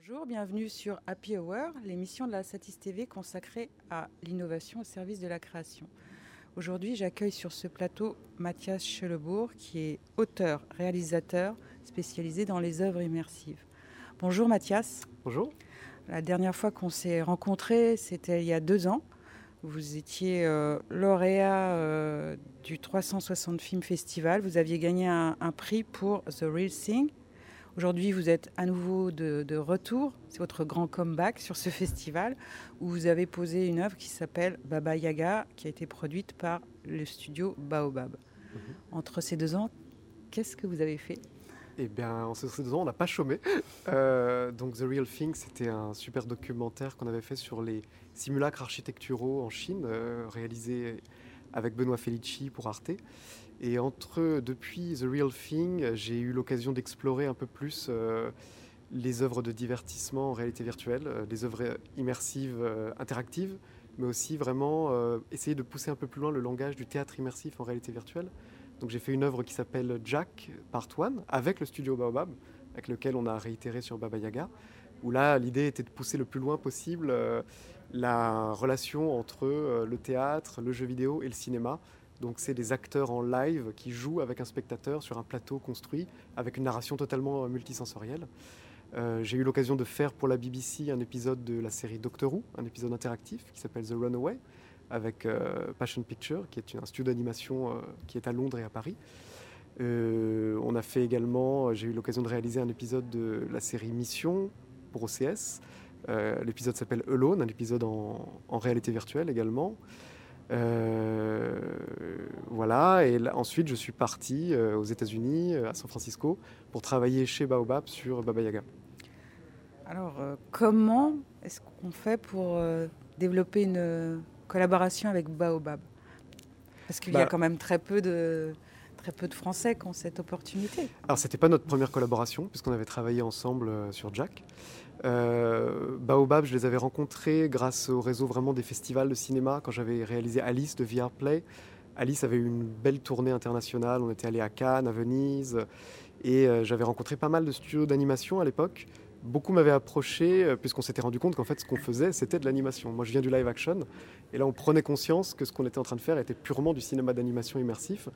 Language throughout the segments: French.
Bonjour, bienvenue sur Happy Hour, l'émission de la Satis TV consacrée à l'innovation au service de la création. Aujourd'hui, j'accueille sur ce plateau Mathias Schelebourg, qui est auteur, réalisateur spécialisé dans les œuvres immersives. Bonjour Mathias. Bonjour. La dernière fois qu'on s'est rencontrés, c'était il y a deux ans. Vous étiez euh, lauréat euh, du 360 Film Festival. Vous aviez gagné un, un prix pour The Real Thing. Aujourd'hui, vous êtes à nouveau de, de retour. C'est votre grand comeback sur ce festival où vous avez posé une œuvre qui s'appelle Baba Yaga, qui a été produite par le studio Baobab. Mhm. Entre ces deux ans, qu'est-ce que vous avez fait? Eh bien, en ces deux ans, on n'a pas chômé. Euh, donc, The Real Thing, c'était un super documentaire qu'on avait fait sur les simulacres architecturaux en Chine, euh, réalisé avec Benoît Felici pour Arte. Et entre depuis The Real Thing, j'ai eu l'occasion d'explorer un peu plus euh, les œuvres de divertissement en réalité virtuelle, euh, les œuvres immersives, euh, interactives, mais aussi vraiment essayer de pousser un peu plus loin le langage du théâtre immersif en réalité virtuelle. Donc j'ai fait une œuvre qui s'appelle Jack Part 1 avec le studio Baobab, avec lequel on a réitéré sur Baba Yaga, où là l'idée était de pousser le plus loin possible la relation entre le théâtre, le jeu vidéo et le cinéma. Donc c'est des acteurs en live qui jouent avec un spectateur sur un plateau construit avec une narration totalement euh, multisensorielle. Euh, J'ai eu l'occasion de faire pour la BBC un épisode de la série Doctor Who, un épisode interactif qui s'appelle The Runaway, avec euh, Passion Picture, qui est un studio d'animation qui est à Londres et à Paris. On a fait également, j'ai eu l'occasion de réaliser un épisode de la série Mission pour OCS. L'épisode s'appelle Alone, un épisode en réalité virtuelle également. Euh, voilà, et là, ensuite je suis parti euh, aux États-Unis, euh, à San Francisco, pour travailler chez Baobab sur Baba Yaga. Alors, comment est-ce qu'on fait pour développer une collaboration avec Baobab? Parce qu'il y a Bah- quand même très peu de très peu de Français qui ont cette opportunité. Alors, c'était pas notre première collaboration, puisqu'on avait travaillé ensemble euh, sur Jack. Euh, Baobab, je les avais rencontrés grâce au réseau vraiment des festivals de cinéma, quand j'avais réalisé Alice de VR Play. Alice avait eu une belle tournée internationale, on était allé à Cannes, à Venise, et euh, j'avais rencontré pas mal de studios d'animation à l'époque. Beaucoup m'avaient approché, euh, puisqu'on s'était rendu compte qu'en fait, ce qu'on faisait, c'était de l'animation. Moi, je viens du live action, et là, on prenait conscience que ce qu'on était en train de faire était purement du cinéma d'animation immersif.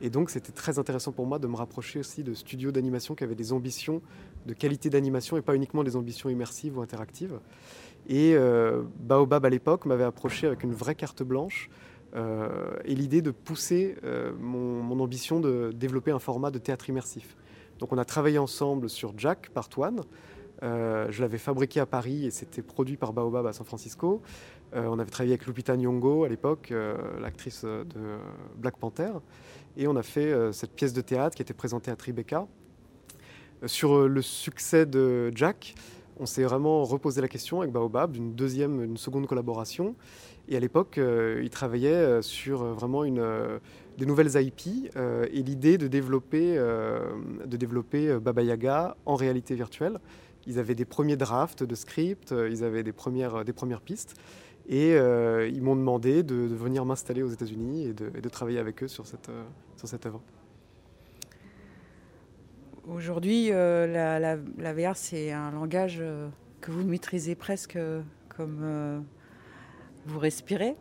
Et donc, c'était très intéressant pour moi de me rapprocher aussi de studios d'animation qui avaient des ambitions de qualité d'animation et pas uniquement des ambitions immersives ou interactives. Et euh, Baobab, à l'époque, m'avait approché avec une vraie carte blanche euh, et l'idée de pousser mon, ambition de développer un format de théâtre immersif. Donc, on a travaillé ensemble sur Jack, Part 1. Euh, je l'avais fabriqué à Paris et c'était produit par Baobab à San Francisco. Euh, on avait travaillé avec Lupita Nyong'o à l'époque, euh, l'actrice de Black Panther. Et on a fait cette pièce de théâtre qui était présentée à Tribeca. Sur le succès de Jack, on s'est vraiment reposé la question avec Baobab d'une deuxième, une seconde collaboration. Et à l'époque, ils travaillaient euh, sur vraiment une, des nouvelles IP et l'idée de développer, de développer Baba Yaga en réalité virtuelle. Ils avaient des premiers drafts de script, euh, ils avaient des premières, des premières pistes. Et euh, ils m'ont demandé de, de venir m'installer aux États-Unis et de, et de travailler avec eux sur cette, euh, sur cette œuvre. Aujourd'hui, euh, la, la- la VR, c'est un langage euh, que vous maîtrisez presque euh, comme euh, vous respirez.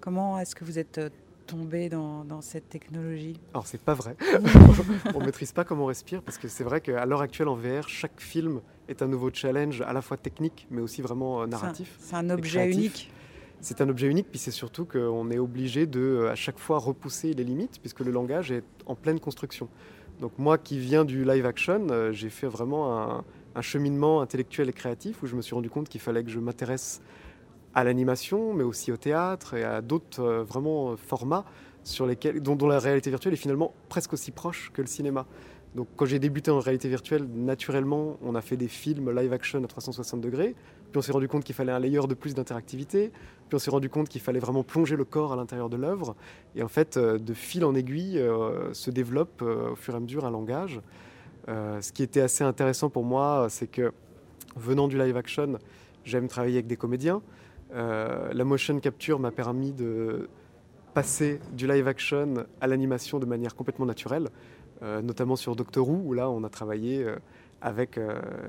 Comment est-ce que vous êtes euh, tombé dans, dans cette technologie? Alors c'est pas vrai. on maîtrise pas comment on respire parce que c'est vrai qu'à l'heure actuelle en VR, chaque film est un nouveau challenge à la fois technique mais aussi vraiment euh, C'est un- narratif. C'est un objet unique. C'est un objet unique puis c'est surtout qu'on est obligé de euh, à chaque fois repousser les limites puisque le langage est en pleine construction. Donc moi qui viens du live action, euh, j'ai fait vraiment un, un cheminement intellectuel et créatif où je me suis rendu compte qu'il fallait que je m'intéresse à l'animation, mais aussi au théâtre et à d'autres euh, vraiment formats sur lesquels, dont, dont la réalité virtuelle est finalement presque aussi proche que le cinéma. Donc quand j'ai débuté en réalité virtuelle, naturellement, on a fait des films live action à 360 degrés, puis on s'est rendu compte qu'il fallait un layer de plus d'interactivité, puis on s'est rendu compte qu'il fallait vraiment plonger le corps à l'intérieur de l'œuvre, et en fait, euh, de fil en aiguille, euh, se développe euh, au fur et à mesure un langage. Ce qui était assez intéressant pour moi, c'est que venant du live action, j'aime travailler avec des comédiens. La motion capture m'a permis de passer du live action à l'animation de manière complètement naturelle, notamment sur Doctor Who, où là on a travaillé euh, avec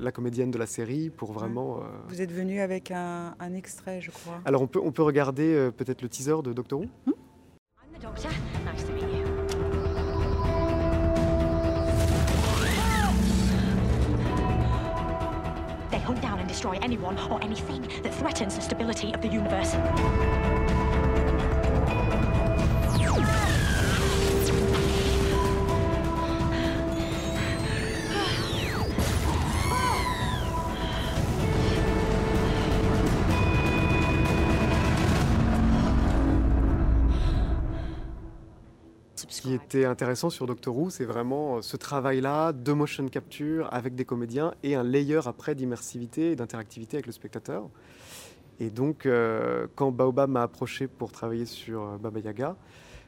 la comédienne de la série pour vraiment. Vous êtes venu avec un, extrait, je crois. Alors on peut, on peut regarder peut-être le teaser de Doctor Who. Hmm hunt down and destroy anyone or anything that threatens the stability of the universe. Intéressant sur Doctor Who, c'est vraiment euh, ce travail-là de motion capture avec des comédiens et un layer après d'immersivité et d'interactivité avec le spectateur. Et donc, euh, quand Baobab m'a approché pour travailler sur euh, Baba Yaga,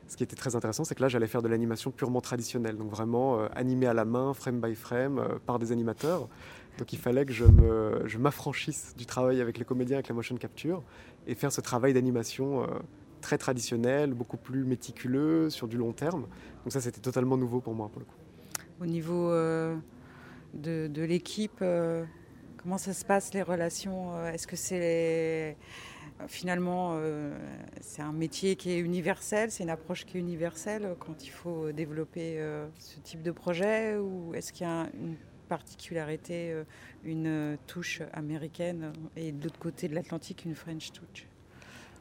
ce qui était très intéressant, c'est que là, j'allais faire de l'animation purement traditionnelle, donc vraiment animée à la main, frame by frame, par des animateurs. Donc il fallait que je m'affranchisse du travail avec les comédiens, avec la motion capture, et faire ce travail d'animation très traditionnel, beaucoup plus méticuleux, sur du long terme. Donc ça, c'était totalement nouveau pour moi, pour le coup. Au niveau euh, de, l'équipe, euh, comment ça se passe, les relations euh, Est-ce que c'est... Finalement, c'est un métier qui est universel, c'est une approche qui est universelle quand il faut développer ce type de projet Ou est-ce qu'il y a une particularité, une touche américaine et de l'autre côté de l'Atlantique, une French touch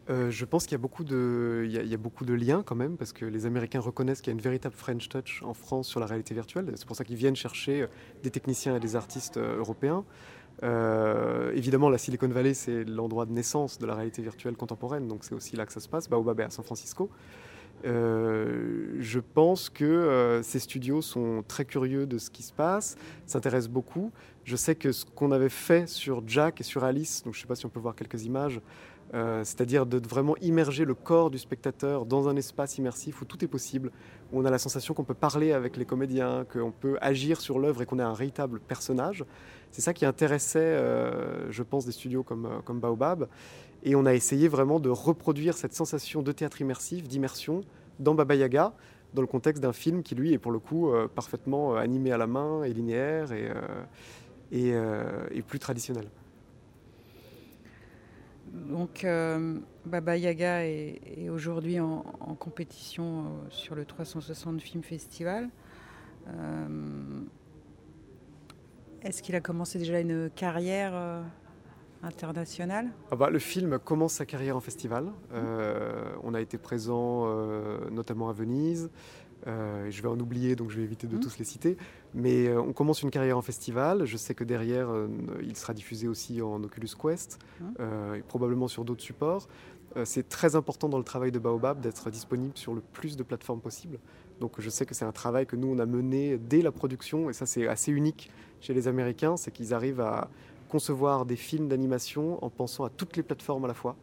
euh, je pense qu'il y, a beaucoup de, liens quand même, parce que les Américains reconnaissent qu'il y a une véritable French touch en France sur la réalité virtuelle. C'est pour ça qu'ils viennent chercher euh, des techniciens et des artistes euh, européens. évidemment, la Silicon Valley, c'est l'endroit de naissance de la réalité virtuelle contemporaine, donc c'est aussi là que ça se passe. Baobab est à San Francisco. je pense que ces studios sont très curieux de ce qui se passe, s'intéressent beaucoup. Je sais que ce qu'on avait fait sur Jack et sur Alice, donc je ne sais pas si on peut voir quelques images, euh, c'est-à-dire de vraiment immerger le corps du spectateur dans un espace immersif où tout est possible, où on a la sensation qu'on peut parler avec les comédiens, qu'on peut agir sur l'œuvre et qu'on est un véritable personnage. C'est ça qui intéressait, euh, je pense, des studios comme, euh, comme Baobab. Et on a essayé vraiment de reproduire cette sensation de théâtre immersif, d'immersion, dans Baba Yaga, dans le contexte d'un film qui, lui, est pour le coup parfaitement animé à la main et linéaire et, et plus traditionnel. Donc euh, Baba Yaga est, aujourd'hui en, compétition euh, sur le 360 Film Festival. Euh, est-ce qu'il a commencé déjà une carrière internationale? Ah bah, Le film commence sa carrière en festival. on a été présent notamment à Venise, euh, je vais en oublier, donc je vais éviter de mmh. tous les citer. Mais euh, on commence une carrière en festival. Je sais que derrière, euh, il sera diffusé aussi en Oculus Quest, mmh. et probablement sur d'autres supports. c'est très important dans le travail de Baobab d'être disponible sur le plus de plateformes possible. Donc je sais que c'est un travail que nous, on a mené dès la production, et ça c'est assez unique chez les Américains, c'est qu'ils arrivent à concevoir des films d'animation en pensant à toutes les plateformes à la fois.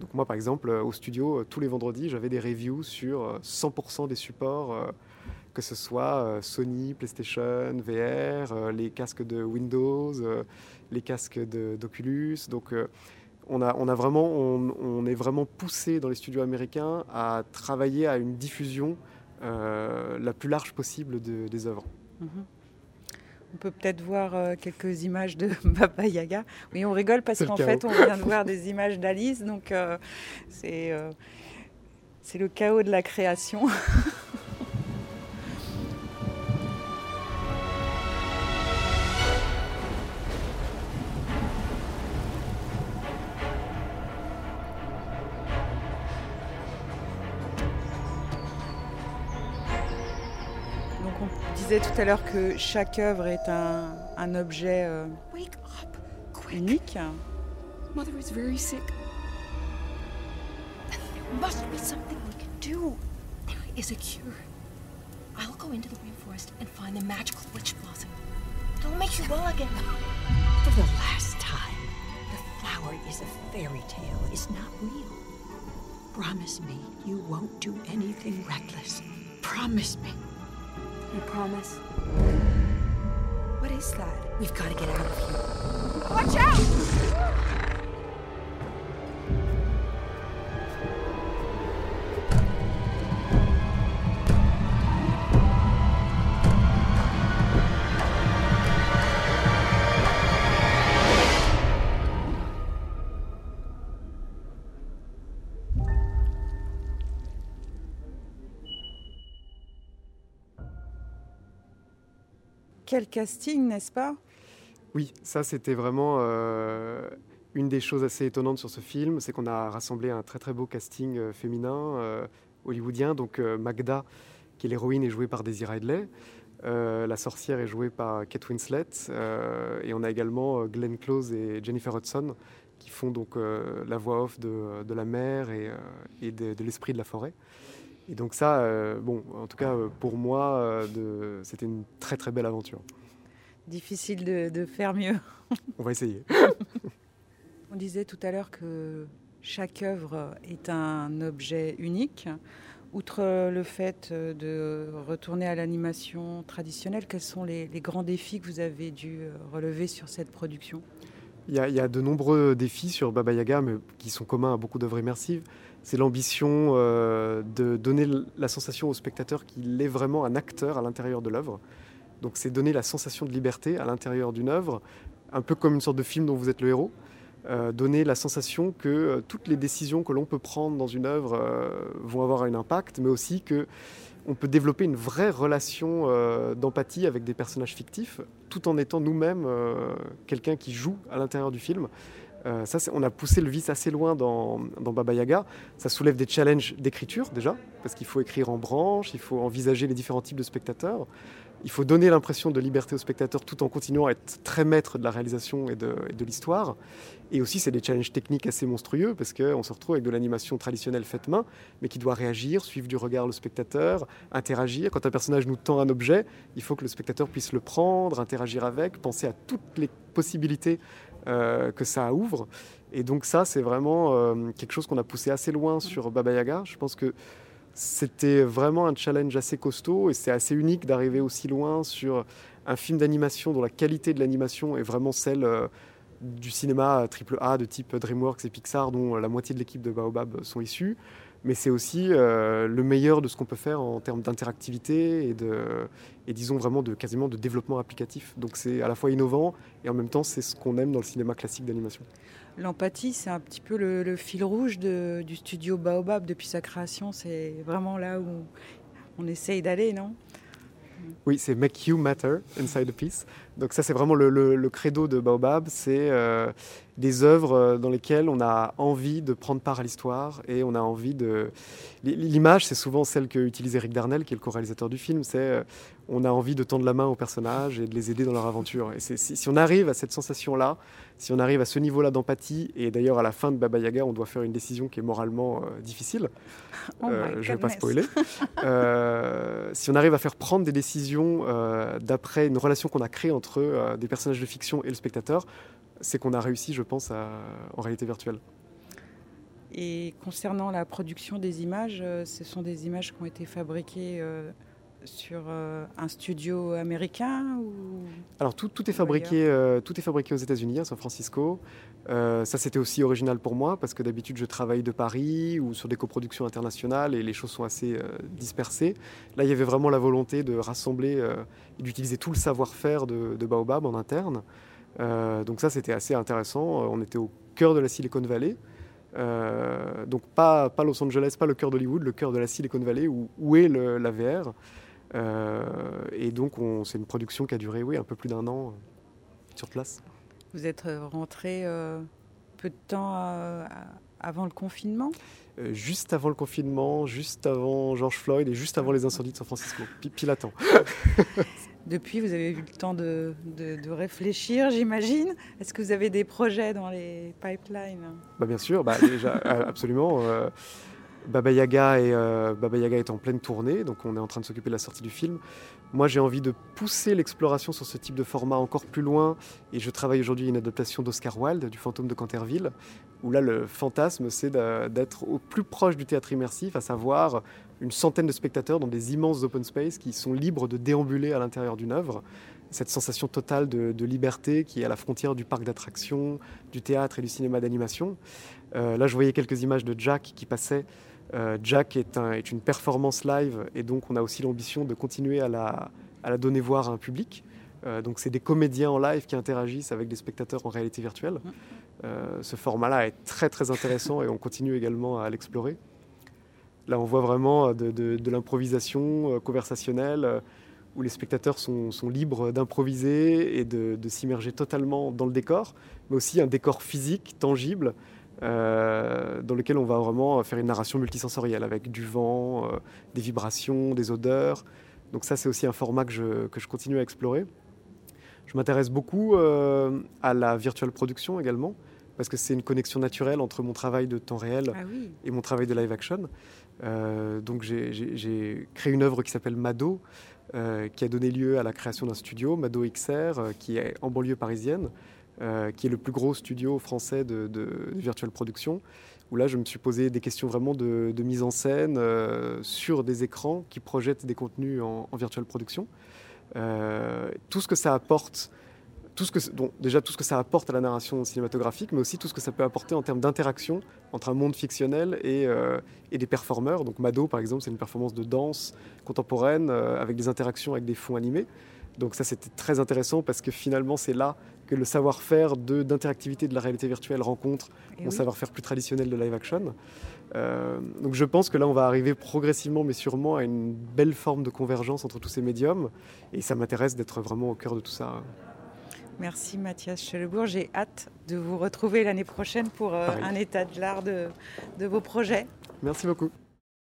Donc moi, par exemple, euh, au studio, euh, tous les vendredis, j'avais des reviews sur 100% euh, des supports, que ce soit Sony, PlayStation, VR, les casques de Windows, les casques d'Oculus. Donc on, a, on, a vraiment, on, est vraiment poussé dans les studios américains à travailler à une diffusion la plus large possible des œuvres. Mm-hmm. On peut peut-être voir euh, quelques images de Baba Yaga. Oui, on rigole parce qu'en fait, on vient de voir des images d'Alice, donc euh, euh, c'est le chaos de la création. disais tout à l'heure que chaque œuvre est un, un objet euh, unique. Mother is very sick. There must be something we can do. There is a cure. I'll go into the rainforest and find the magical witch blossom. It'll make you well again. For the last time, the flower is a fairy tale. It's not real. Promise me you won't do anything reckless. Promise me. You promise? What is that? We've got to get out of here. Watch out! Quel casting, n'est-ce pas? Oui, ça c'était vraiment une des choses assez étonnantes sur ce film, c'est qu'on a rassemblé un très très beau casting féminin hollywoodien. Donc Magda, qui est l'héroïne, est jouée par Daisy Ridley. Euh, la sorcière est jouée par Kate Winslet euh, et on a également euh, Glenn Close et Jennifer Hudson qui font donc la voix off de, la mer et, de, l'esprit de la forêt. Et donc ça, bon, en tout cas pour moi, c'était une très très belle aventure. Difficile de, de faire mieux. on va essayer. on disait tout à l'heure que chaque œuvre est un objet unique. Outre euh, le fait euh, de retourner à l'animation traditionnelle, quels sont les, grands défis que vous avez dû euh, relever sur cette production? Il y, a, de nombreux défis sur Baba Yaga, mais qui sont communs à beaucoup d'œuvres immersives. C'est l'ambition de donner la sensation au spectateur qu'il est vraiment un acteur à l'intérieur de l'œuvre. Donc c'est donner la sensation de liberté à l'intérieur d'une œuvre, un peu comme une sorte de film dont vous êtes le héros. Euh, donner la sensation que euh, toutes les décisions que l'on peut prendre dans une œuvre euh, vont avoir un impact, mais aussi que on peut développer une vraie relation d'empathie avec des personnages fictifs, tout en étant nous-mêmes quelqu'un qui joue à l'intérieur du film. Ça, on a poussé le vice assez loin dans, dans Baba Yaga. Ça soulève des challenges d'écriture déjà, parce qu'il faut écrire en branche, il faut envisager les différents types de spectateurs. Il faut donner l'impression de liberté au spectateur tout en continuant à être très maître de la réalisation et de, l'histoire. Et aussi, c'est des challenges techniques assez monstrueux parce qu'on se retrouve avec de l'animation traditionnelle faite main, mais qui doit réagir, suivre du regard le spectateur, interagir. Quand un personnage nous tend un objet, il faut que le spectateur puisse le prendre, interagir avec, penser à toutes les possibilités euh, que ça ouvre. Et donc ça, c'est vraiment euh, quelque chose qu'on a poussé assez loin sur Baba Yaga. Je pense que c'était vraiment un challenge assez costaud et c'est assez unique d'arriver aussi loin sur un film d'animation dont la qualité de l'animation est vraiment celle euh, du cinéma AAA de type DreamWorks et Pixar dont la moitié de l'équipe de Baobab sont issus. Mais c'est aussi euh, le meilleur de ce qu'on peut faire en termes d'interactivité et, de, et disons vraiment de quasiment de développement applicatif. Donc c'est à la fois innovant et en même temps c'est ce qu'on aime dans le cinéma classique d'animation. L'empathie, c'est un petit peu le, fil rouge du studio Baobab depuis sa création. C'est vraiment là où on essaye d'aller, non? Oui, c'est Make You Matter Inside a Piece. Donc ça, c'est vraiment le, credo de Baobab. C'est euh, des œuvres euh, dans lesquelles on a envie de prendre part à l'histoire et on a envie de... L'image, c'est souvent celle que utilise Eric Darnell, qui est le co-réalisateur du film. C'est euh, on a envie de tendre la main aux personnages et de les aider dans leur aventure. Et si, si, on arrive à cette sensation-là, si on arrive à ce niveau-là d'empathie, et d'ailleurs à la fin de Baba Yaga, on doit faire une décision qui est moralement difficile. Oh je ne vais pas spoiler. si on arrive à faire prendre des décisions d'après une relation qu'on a créée entre des personnages de fiction et le spectateur, c'est qu'on a réussi, je pense, en réalité virtuelle. Et concernant la production des images, euh, ce sont des images qui ont été fabriquées euh, sur euh, un studio américain ou... Alors tout, tout est fabriqué, tout est fabriqué aux États-Unis, à San Francisco. ça c'était aussi original pour moi parce que d'habitude je travaille de Paris ou sur des coproductions internationales et les choses sont assez dispersées. Là il y avait vraiment la volonté de rassembler et d'utiliser tout le savoir-faire de, de, Baobab en interne. Euh, donc ça, c'était assez intéressant. Euh, on était au cœur de la Silicon Valley. Euh, donc pas, pas Los Angeles, pas le cœur d'Hollywood, le cœur de la Silicon Valley, où, où est le, la VR. Et donc c'est une production qui a duré oui, un peu plus d'un an sur place. Vous êtes rentré peu de temps avant le confinement? Juste avant le confinement, juste avant George Floyd et juste avant les incendies de San Francisco, pile à temps. Depuis, vous avez eu le temps de, réfléchir, j'imagine? Est-ce que vous avez des projets dans les pipelines? Bah Bien sûr, bah, déjà, euh, absolument. Euh, Baba, Yaga est, euh, Baba Yaga est en pleine tournée, donc on est en train de s'occuper de la sortie du film. Moi, j'ai envie de pousser l'exploration sur ce type de format encore plus loin, et je travaille aujourd'hui une adaptation d'Oscar Wilde, du Fantôme de Canterville, où là, le fantasme, c'est d'être au plus proche du théâtre immersif, à savoir une centaine de spectateurs dans des immenses open space qui sont libres de déambuler à l'intérieur d'une œuvre. Cette sensation totale de, liberté qui est à la frontière du parc d'attractions, du théâtre et du cinéma d'animation. Euh, là, je voyais quelques images de Jack qui passaient. Euh, Jack est, est, une performance live et donc on a aussi l'ambition de continuer à la, à la, donner voir à un public. Euh, donc c'est des comédiens en live qui interagissent avec des spectateurs en réalité virtuelle. Mmh. ce format-là est très très intéressant et on continue également à l'explorer. Là, on voit vraiment euh, de, l'improvisation euh, conversationnelle. Euh, où les spectateurs sont, libres d'improviser et de, s'immerger totalement dans le décor, mais aussi un décor physique, tangible, euh, dans lequel on va vraiment faire une narration multisensorielle avec du vent, euh, des vibrations, des odeurs. Donc ça, c'est aussi un format que je, que je continue à explorer. Je m'intéresse beaucoup euh, à la virtual production également, parce que c'est une connexion naturelle entre mon travail de temps réel ah et mon travail de live action. donc j'ai créé une œuvre qui s'appelle Mado, qui a donné lieu à la création d'un studio, Mado XR, qui est en banlieue parisienne, euh, qui est le plus gros studio français de, virtual production, où là je me suis posé des questions vraiment de, mise en scène euh, sur des écrans qui projettent des contenus en, virtual production. Euh, tout ce que ça apporte, tout ce que, déjà tout ce que ça apporte à la narration cinématographique, mais aussi tout ce que ça peut apporter en termes d'interaction entre un monde fictionnel et, et, des performeurs. Donc Mado par exemple, c'est une performance de danse contemporaine avec des interactions avec des fonds animés. Donc ça, c'était très intéressant parce que finalement, c'est là que le savoir-faire d'interactivité de, la réalité virtuelle rencontre mon savoir-faire plus traditionnel de live action. Euh, donc je pense que là, on va arriver progressivement, mais sûrement, à une belle forme de convergence entre tous ces médiums. Et ça m'intéresse d'être vraiment au cœur de tout ça. Merci Mathias Chelebourg. J'ai hâte de vous retrouver l'année prochaine pour euh, un état de l'art de vos projets. Merci beaucoup.